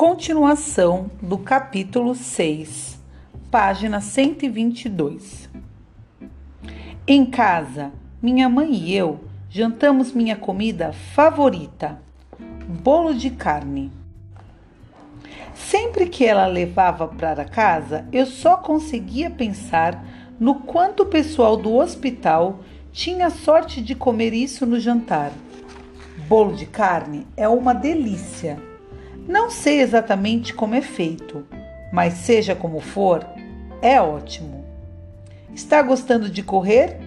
Continuação do capítulo 6, página 122. Em casa, minha mãe e eu jantamos minha comida favorita, bolo de carne. Sempre que ela levava para casa, eu só conseguia pensar no quanto o pessoal do hospital tinha sorte de comer isso no jantar. Bolo de carne é uma delícia não sei exatamente como é feito, mas seja como for, é ótimo. Está gostando de correr?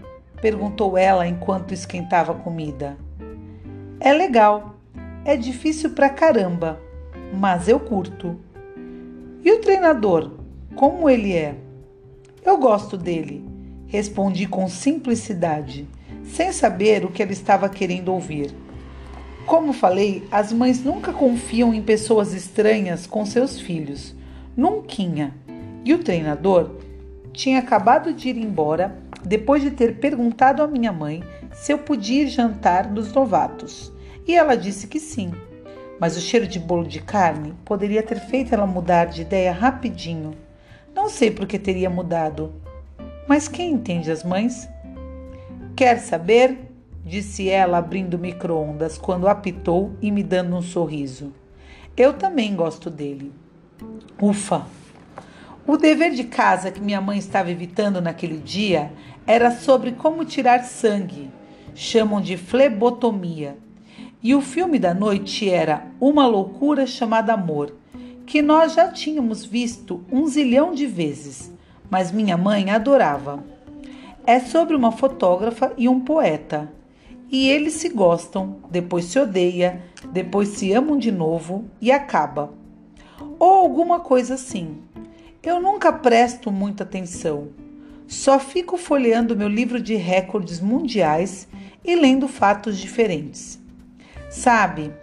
perguntou ela enquanto esquentava a comida. É legal. É difícil pra caramba, mas eu curto. E o treinador? Como ele é? Eu gosto dele, respondi com simplicidade, sem saber o que ela estava querendo ouvir. Como falei, as mães nunca confiam em pessoas estranhas com seus filhos. Nunquinha. E o treinador tinha acabado de ir embora depois de ter perguntado à minha mãe se eu podia ir jantar dos novatos. E ela disse que sim. Mas o cheiro de bolo de carne poderia ter feito ela mudar de ideia rapidinho. Não sei por que teria mudado. Mas quem entende as mães? Quer saber? Disse ela abrindo o micro-ondas quando apitou e me dando um sorriso. Eu também gosto dele. Ufa! O dever de casa que minha mãe estava evitando naquele dia era sobre como tirar sangue. Chamam de flebotomia. E o filme da noite era Uma Loucura Chamada Amor, que nós já tínhamos visto um zilhão de vezes, mas minha mãe adorava. É sobre uma fotógrafa e um poeta e eles se gostam, depois se odeia, depois se amam de novo e acaba. Ou alguma coisa assim. Eu nunca presto muita atenção. Só fico folheando meu livro de recordes mundiais e lendo fatos diferentes. Sabe,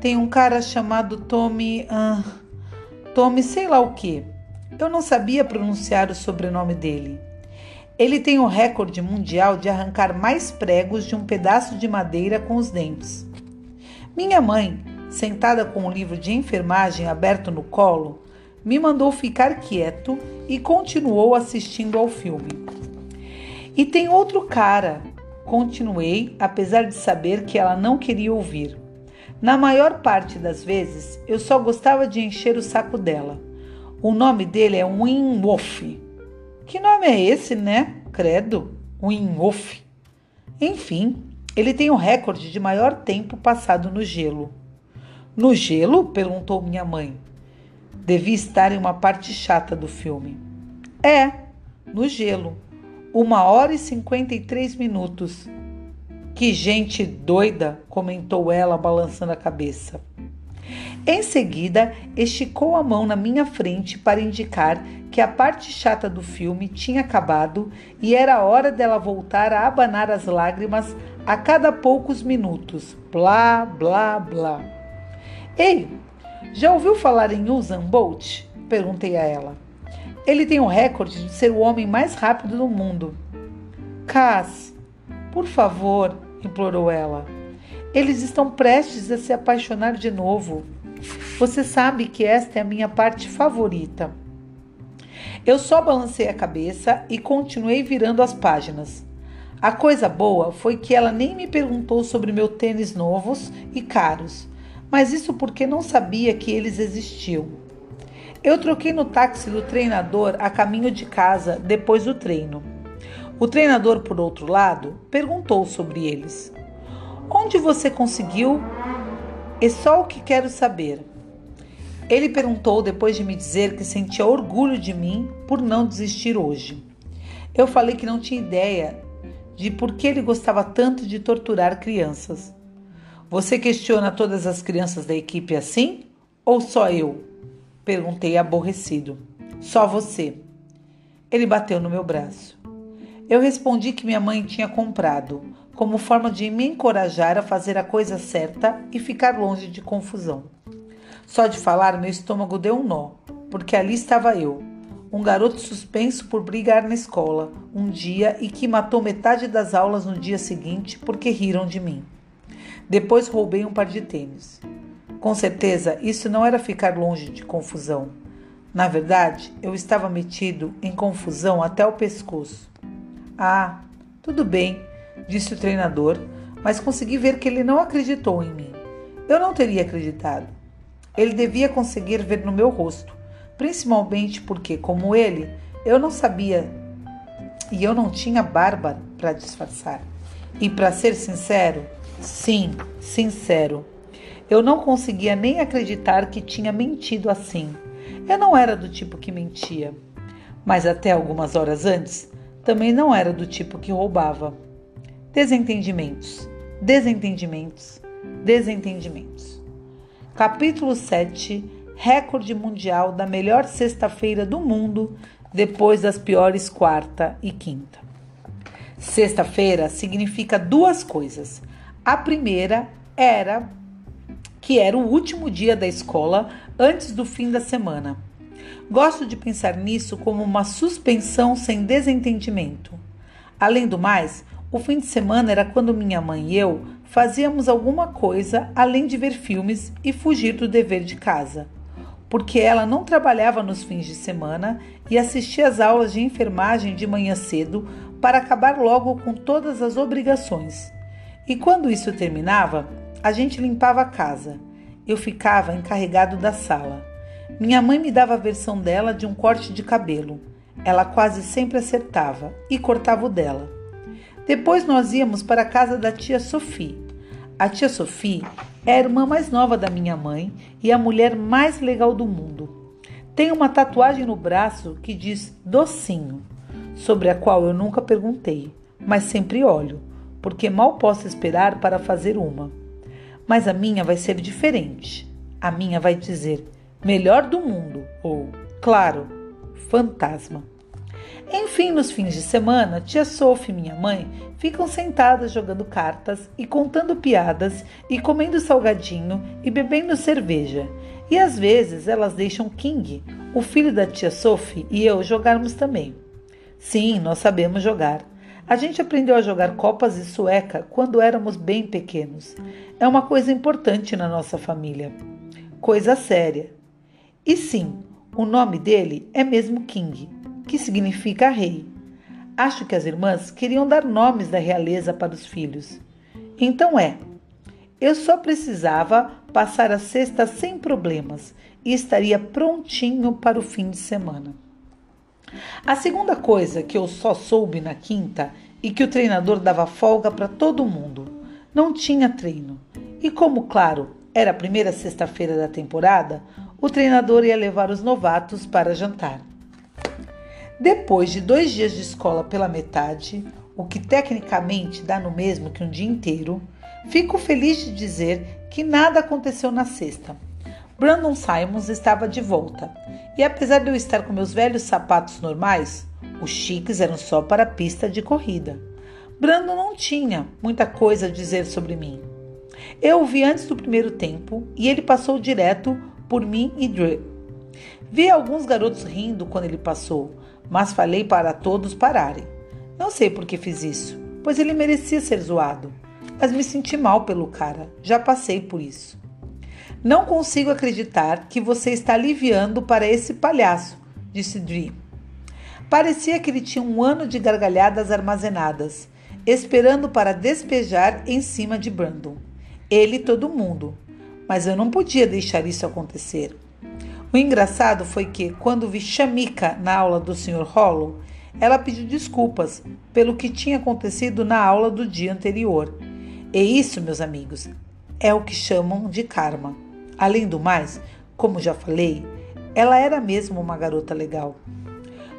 tem um cara chamado Tommy. Ah, Tommy, sei lá o que. Eu não sabia pronunciar o sobrenome dele. Ele tem o recorde mundial de arrancar mais pregos de um pedaço de madeira com os dentes. Minha mãe, sentada com o livro de enfermagem aberto no colo, me mandou ficar quieto e continuou assistindo ao filme. E tem outro cara, continuei, apesar de saber que ela não queria ouvir. Na maior parte das vezes, eu só gostava de encher o saco dela. O nome dele é Win Wolf que nome é esse, né? Credo, o Inhofe. Enfim, ele tem o recorde de maior tempo passado no gelo. No gelo? perguntou minha mãe. Devia estar em uma parte chata do filme. É, no gelo. Uma hora e cinquenta e três minutos. Que gente doida, comentou ela, balançando a cabeça. Em seguida, esticou a mão na minha frente para indicar que a parte chata do filme tinha acabado e era hora dela voltar a abanar as lágrimas a cada poucos minutos. Blá, blá, blá. Ei, já ouviu falar em Usain Bolt? Perguntei a ela. Ele tem o recorde de ser o homem mais rápido do mundo. Cass, por favor, implorou ela. Eles estão prestes a se apaixonar de novo. Você sabe que esta é a minha parte favorita. Eu só balancei a cabeça e continuei virando as páginas. A coisa boa foi que ela nem me perguntou sobre meus tênis novos e caros, mas isso porque não sabia que eles existiam. Eu troquei no táxi do treinador a caminho de casa depois do treino. O treinador, por outro lado, perguntou sobre eles. Onde você conseguiu? É só o que quero saber. Ele perguntou depois de me dizer que sentia orgulho de mim por não desistir hoje. Eu falei que não tinha ideia de por que ele gostava tanto de torturar crianças. Você questiona todas as crianças da equipe assim? Ou só eu? Perguntei aborrecido. Só você. Ele bateu no meu braço. Eu respondi que minha mãe tinha comprado, como forma de me encorajar a fazer a coisa certa e ficar longe de confusão. Só de falar, meu estômago deu um nó, porque ali estava eu, um garoto suspenso por brigar na escola um dia e que matou metade das aulas no dia seguinte porque riram de mim. Depois roubei um par de tênis. Com certeza, isso não era ficar longe de confusão. Na verdade, eu estava metido em confusão até o pescoço. Ah, tudo bem, disse o treinador, mas consegui ver que ele não acreditou em mim. Eu não teria acreditado. Ele devia conseguir ver no meu rosto, principalmente porque, como ele, eu não sabia e eu não tinha barba para disfarçar. E para ser sincero, sim, sincero, eu não conseguia nem acreditar que tinha mentido assim. Eu não era do tipo que mentia, mas até algumas horas antes também não era do tipo que roubava. Desentendimentos, desentendimentos, desentendimentos. Capítulo 7 Recorde mundial da melhor sexta-feira do mundo depois das piores quarta e quinta. Sexta-feira significa duas coisas. A primeira era que era o último dia da escola antes do fim da semana. Gosto de pensar nisso como uma suspensão sem desentendimento. Além do mais, o fim de semana era quando minha mãe e eu fazíamos alguma coisa além de ver filmes e fugir do dever de casa, porque ela não trabalhava nos fins de semana e assistia às aulas de enfermagem de manhã cedo para acabar logo com todas as obrigações. E quando isso terminava, a gente limpava a casa. Eu ficava encarregado da sala. Minha mãe me dava a versão dela de um corte de cabelo. Ela quase sempre acertava e cortava o dela. Depois nós íamos para a casa da tia Sophie. A tia Sophie é a irmã mais nova da minha mãe e a mulher mais legal do mundo. Tem uma tatuagem no braço que diz docinho, sobre a qual eu nunca perguntei, mas sempre olho, porque mal posso esperar para fazer uma. Mas a minha vai ser diferente. A minha vai dizer melhor do mundo ou, claro, fantasma. Enfim, nos fins de semana, tia Sophie e minha mãe ficam sentadas jogando cartas e contando piadas e comendo salgadinho e bebendo cerveja. E às vezes elas deixam King, o filho da tia Sophie, e eu jogarmos também. Sim, nós sabemos jogar. A gente aprendeu a jogar copas e sueca quando éramos bem pequenos. É uma coisa importante na nossa família. Coisa séria. E sim, o nome dele é mesmo King, que significa rei. Acho que as irmãs queriam dar nomes da realeza para os filhos. Então é. Eu só precisava passar a sexta sem problemas e estaria prontinho para o fim de semana. A segunda coisa que eu só soube na quinta e que o treinador dava folga para todo mundo. Não tinha treino. E como, claro, era a primeira sexta-feira da temporada, o treinador ia levar os novatos para jantar. Depois de dois dias de escola pela metade, o que tecnicamente dá no mesmo que um dia inteiro, fico feliz de dizer que nada aconteceu na sexta. Brandon Simons estava de volta, e apesar de eu estar com meus velhos sapatos normais, os chiques eram só para a pista de corrida. Brandon não tinha muita coisa a dizer sobre mim. Eu o vi antes do primeiro tempo e ele passou direto por mim e Dre. Vi alguns garotos rindo quando ele passou, mas falei para todos pararem. Não sei por que fiz isso, pois ele merecia ser zoado, mas me senti mal pelo cara, já passei por isso. Não consigo acreditar que você está aliviando para esse palhaço, disse Dre. Parecia que ele tinha um ano de gargalhadas armazenadas, esperando para despejar em cima de Brandon. Ele e todo mundo. Mas eu não podia deixar isso acontecer. O engraçado foi que, quando vi Shamika na aula do Sr. Hollow, ela pediu desculpas pelo que tinha acontecido na aula do dia anterior. E isso, meus amigos, é o que chamam de karma. Além do mais, como já falei, ela era mesmo uma garota legal.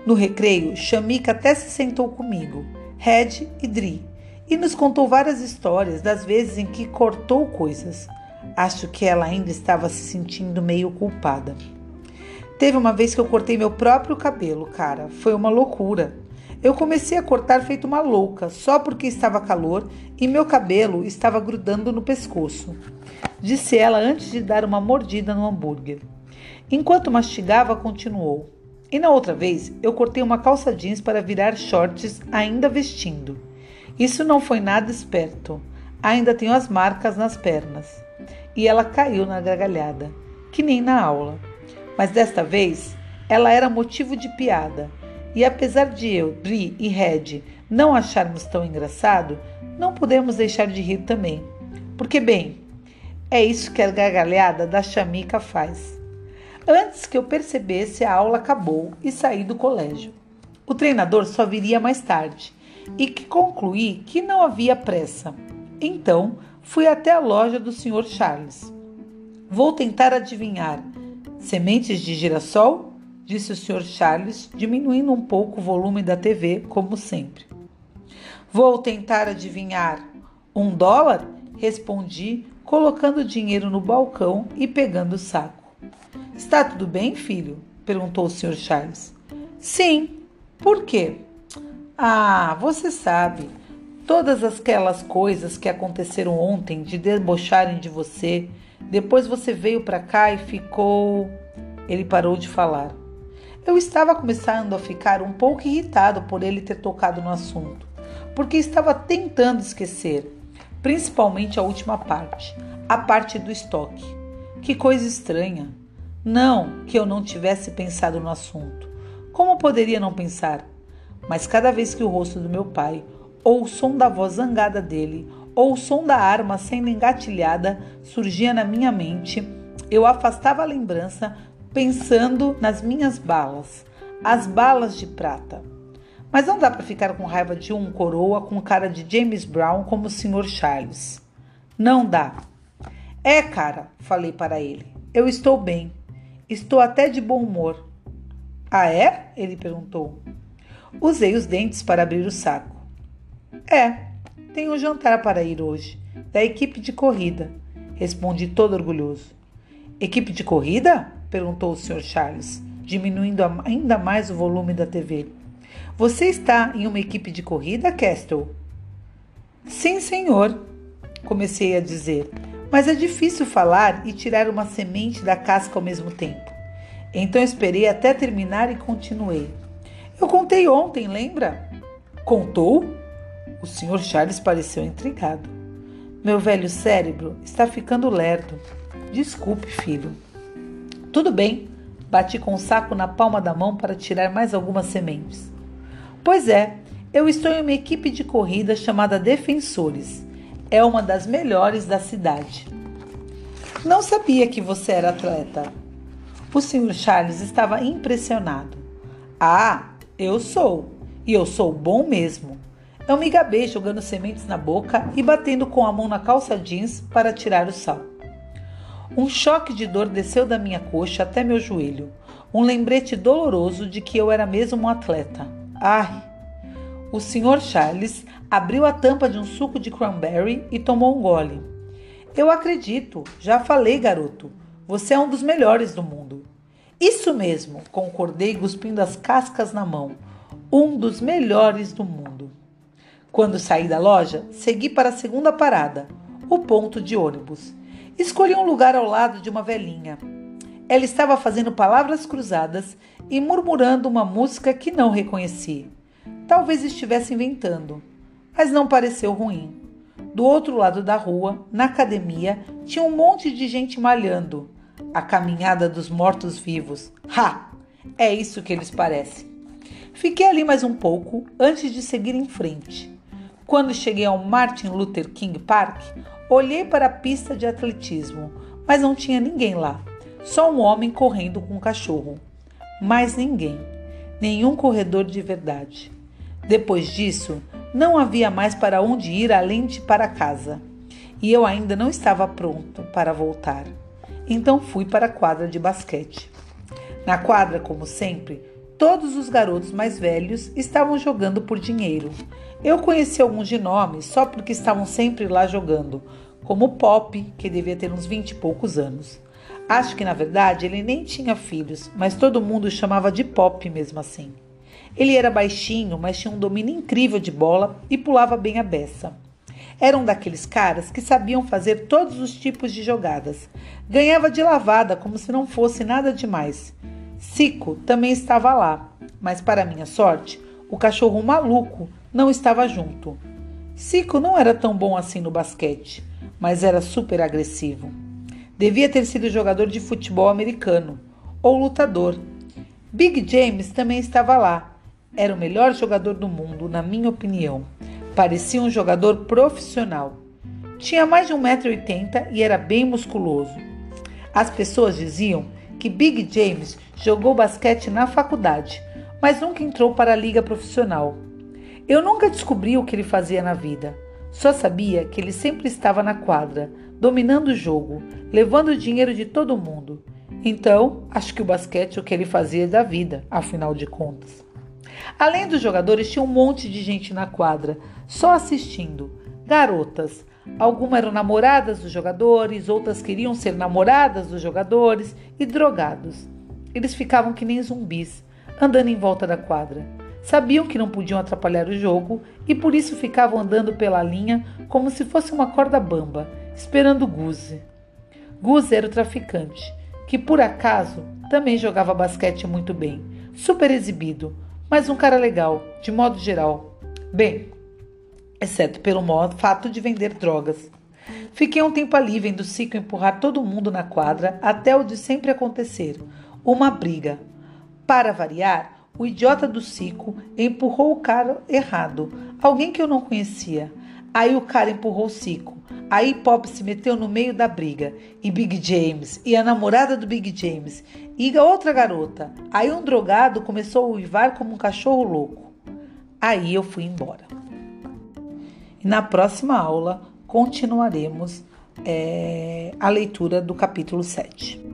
No recreio, Shamika até se sentou comigo, Red e Dri, e nos contou várias histórias das vezes em que cortou coisas. Acho que ela ainda estava se sentindo meio culpada. Teve uma vez que eu cortei meu próprio cabelo, cara. Foi uma loucura. Eu comecei a cortar feito uma louca, só porque estava calor e meu cabelo estava grudando no pescoço disse ela antes de dar uma mordida no hambúrguer. Enquanto mastigava, continuou. E na outra vez, eu cortei uma calça jeans para virar shorts ainda vestindo. Isso não foi nada esperto. Ainda tenho as marcas nas pernas. e ela caiu na gargalhada, que nem na aula. Mas desta vez ela era motivo de piada, e apesar de eu, Bri e Red não acharmos tão engraçado, não podemos deixar de rir também. Porque, bem, é isso que a gargalhada da chamica faz. Antes que eu percebesse, a aula acabou e saí do colégio. O treinador só viria mais tarde e que concluí que não havia pressa. Então, fui até a loja do Sr. Charles. Vou tentar adivinhar. Sementes de girassol? disse o Sr. Charles, diminuindo um pouco o volume da TV, como sempre. Vou tentar adivinhar. Um dólar? Respondi, colocando o dinheiro no balcão e pegando o saco. Está tudo bem, filho? perguntou o Sr. Charles. Sim. Por quê? Ah, você sabe. Todas aquelas coisas que aconteceram ontem de debocharem de você. Depois você veio para cá e ficou. Ele parou de falar. Eu estava começando a ficar um pouco irritado por ele ter tocado no assunto porque estava tentando esquecer, principalmente a última parte, a parte do estoque. Que coisa estranha. Não que eu não tivesse pensado no assunto. Como poderia não pensar? Mas cada vez que o rosto do meu pai, ou o som da voz zangada dele, ou o som da arma sendo engatilhada surgia na minha mente, eu afastava a lembrança pensando nas minhas balas, as balas de prata. Mas não dá para ficar com raiva de um coroa com cara de James Brown como o Sr. Charles. Não dá. É, cara, falei para ele. Eu estou bem. Estou até de bom humor. Ah, é? Ele perguntou. Usei os dentes para abrir o saco. É, tenho um jantar para ir hoje, da equipe de corrida, respondi todo orgulhoso. Equipe de corrida? perguntou o Sr. Charles, diminuindo ainda mais o volume da TV. Você está em uma equipe de corrida, Castle? Sim, senhor, comecei a dizer, mas é difícil falar e tirar uma semente da casca ao mesmo tempo. Então esperei até terminar e continuei. Eu contei ontem, lembra? Contou? O senhor Charles pareceu intrigado. Meu velho cérebro está ficando lerdo. Desculpe, filho. Tudo bem. Bati com o saco na palma da mão para tirar mais algumas sementes. Pois é, eu estou em uma equipe de corrida chamada Defensores. É uma das melhores da cidade. Não sabia que você era atleta. O Sr. Charles estava impressionado. Ah, eu sou. E eu sou bom mesmo. Eu me gabei jogando sementes na boca e batendo com a mão na calça jeans para tirar o sal. Um choque de dor desceu da minha coxa até meu joelho. Um lembrete doloroso de que eu era mesmo um atleta. Ai! O Sr. Charles abriu a tampa de um suco de cranberry e tomou um gole. Eu acredito, já falei, garoto. Você é um dos melhores do mundo. Isso mesmo, concordei, cuspindo as cascas na mão. Um dos melhores do mundo. Quando saí da loja, segui para a segunda parada, o ponto de ônibus. Escolhi um lugar ao lado de uma velhinha. Ela estava fazendo palavras cruzadas e murmurando uma música que não reconheci. Talvez estivesse inventando, mas não pareceu ruim. Do outro lado da rua, na academia, tinha um monte de gente malhando. A caminhada dos mortos-vivos. Ha! É isso que eles parecem. Fiquei ali mais um pouco antes de seguir em frente. Quando cheguei ao Martin Luther King Park, olhei para a pista de atletismo, mas não tinha ninguém lá. Só um homem correndo com um cachorro. Mais ninguém. Nenhum corredor de verdade. Depois disso, não havia mais para onde ir além de para casa. E eu ainda não estava pronto para voltar. Então fui para a quadra de basquete. Na quadra, como sempre, todos os garotos mais velhos estavam jogando por dinheiro. Eu conheci alguns de nome só porque estavam sempre lá jogando, como Pop, que devia ter uns vinte e poucos anos. Acho que na verdade ele nem tinha filhos, mas todo mundo o chamava de Pop mesmo assim. Ele era baixinho, mas tinha um domínio incrível de bola e pulava bem a beça. Era um daqueles caras que sabiam fazer todos os tipos de jogadas. Ganhava de lavada como se não fosse nada demais. Cico também estava lá, mas para minha sorte, o cachorro maluco não estava junto. Cico não era tão bom assim no basquete, mas era super agressivo. Devia ter sido jogador de futebol americano ou lutador. Big James também estava lá. Era o melhor jogador do mundo, na minha opinião. Parecia um jogador profissional. Tinha mais de 1,80m e era bem musculoso. As pessoas diziam que Big James jogou basquete na faculdade, mas nunca entrou para a liga profissional. Eu nunca descobri o que ele fazia na vida. Só sabia que ele sempre estava na quadra, dominando o jogo, levando o dinheiro de todo mundo. Então, acho que o basquete é o que ele fazia da vida, afinal de contas. Além dos jogadores, tinha um monte de gente na quadra, só assistindo. Garotas. Algumas eram namoradas dos jogadores, outras queriam ser namoradas dos jogadores e drogados. Eles ficavam que nem zumbis, andando em volta da quadra. Sabiam que não podiam atrapalhar o jogo e por isso ficavam andando pela linha como se fosse uma corda bamba, esperando Guze. Guze era o traficante, que por acaso também jogava basquete muito bem, super exibido, mas um cara legal, de modo geral. Bem, exceto pelo modo, fato de vender drogas. Fiquei um tempo ali vendo Cico empurrar todo mundo na quadra até o de sempre acontecer, uma briga. Para variar, o idiota do Cico empurrou o cara errado, alguém que eu não conhecia. Aí o cara empurrou o Cico. Aí Pop se meteu no meio da briga. E Big James, e a namorada do Big James, e outra garota. Aí um drogado começou a uivar como um cachorro louco. Aí eu fui embora. E na próxima aula continuaremos é, a leitura do capítulo 7.